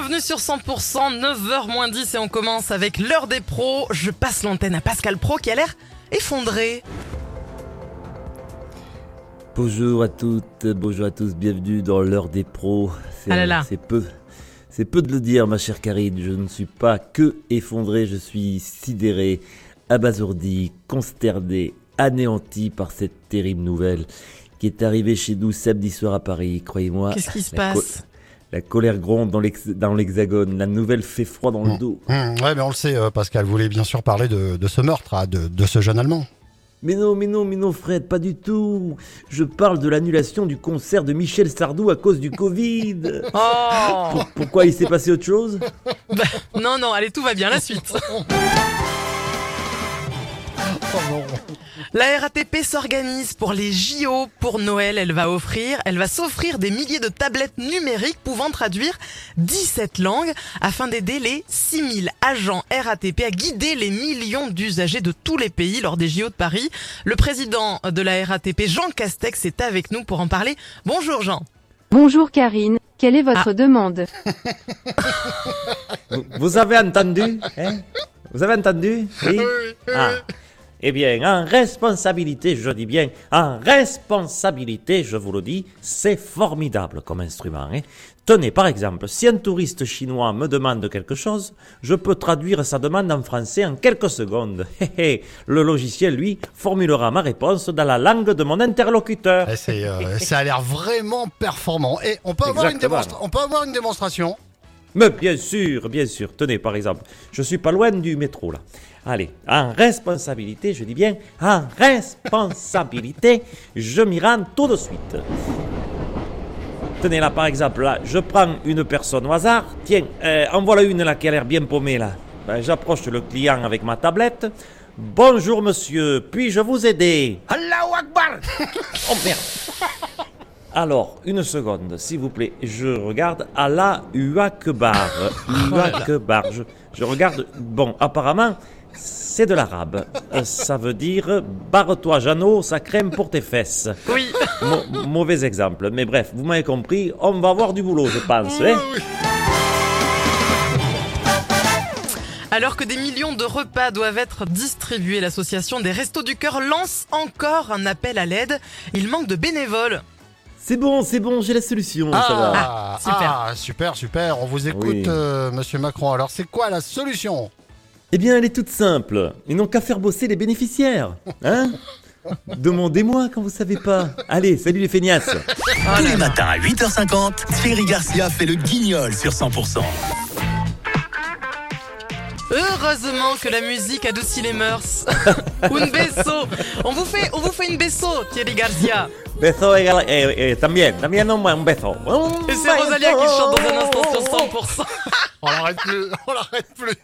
Bienvenue sur 100%, 9h moins 10 et on commence avec l'heure des pros. Je passe l'antenne à Pascal Pro qui a l'air effondré. Bonjour à toutes, bonjour à tous, bienvenue dans l'heure des pros. C'est Ah peu, c'est peu de le dire, ma chère Karine. Je ne suis pas que effondré, je suis sidéré, abasourdi, consterné, anéanti par cette terrible nouvelle qui est arrivée chez nous samedi soir à Paris. Croyez-moi, Qu'est-ce qui se passe? La colère gronde dans l'hexagone. La nouvelle fait froid dans le dos. Hum, ouais, mais on le sait, euh, Pascal voulait bien sûr parler de, de ce meurtre, ah, de, de ce jeune Allemand. Mais non, mais non, mais non, Fred, pas du tout. Je parle de l'annulation du concert de Michel Sardou à cause du Covid. Oh Pour- Pourquoi il s'est passé autre chose? Bah, Non, non, allez, tout va bien, la suite. La RATP s'organise pour les JO. Pour Noël, elle va offrir, elle va s'offrir des milliers de tablettes numériques pouvant traduire 17 langues afin d'aider les 6000 agents RATP à guider les millions d'usagers de tous les pays lors des JO de Paris. Le président de la RATP, Jean Castex, est avec nous pour en parler. Bonjour Jean. Bonjour Karine, quelle est votre Ah. demande vous, vous avez entendu hein? Vous avez entendu? Oui? Ah. Eh bien, en responsabilité, je dis bien, en responsabilité, je vous le dis, c'est formidable comme instrument. hein. Tenez, par exemple, si un touriste chinois me demande quelque chose, je peux traduire sa demande en français en quelques secondes. Le logiciel, lui, formulera ma réponse dans la langue de mon interlocuteur. Eh, euh, ça a l'air vraiment performant. Et on peut, avoir une on peut avoir une démonstration Mais bien sûr, bien sûr. Tenez, par exemple, je suis pas loin du métro là. Allez, en responsabilité, je dis bien, en responsabilité, je m'y rends tout de suite. Tenez là, par exemple, là, je prends une personne au hasard. Tiens, euh, en voilà une là qui a l'air bien paumée là. Ben, J'approche le client avec ma tablette. Bonjour monsieur, puis-je vous aider? Allahu Akbar Oh merde alors, une seconde, s'il vous plaît. Je regarde Allah Akbar. Akbar. Je, je regarde. Bon, apparemment, c'est de l'arabe. Euh, Ça veut dire barre-toi, Jeannot, ça crème pour tes fesses. Oui. Mau- mauvais exemple, mais bref, vous m'avez compris. On va avoir du boulot, je pense. hein. Alors que des millions de repas doivent être distribués, l'association des Restos du Cœur lance encore un appel à l'aide. Il manque de bénévoles. C'est bon, c'est bon, j'ai la solution. ça va. Ah, super. ah, super, super. On vous écoute, Oui. euh, monsieur Macron. Alors, c'est quoi la solution? Eh bien, elle est toute simple. Ils n'ont qu'à faire bosser les bénéficiaires. Hein? Demandez-moi quand vous savez pas. Allez, salut les feignasses. Tous les matins à 8h50, Thierry Garcia fait le guignol sur 100%. Heureusement que la musique adoucit les mœurs. Un beso. On vous fait, on vous une beso, Thierry Garcia. Beso et, et, et también, también un, un beso. Et c'est Rosalia qui chante dans un instant sur 100%. On l'arrête plus, on l'arrête plus.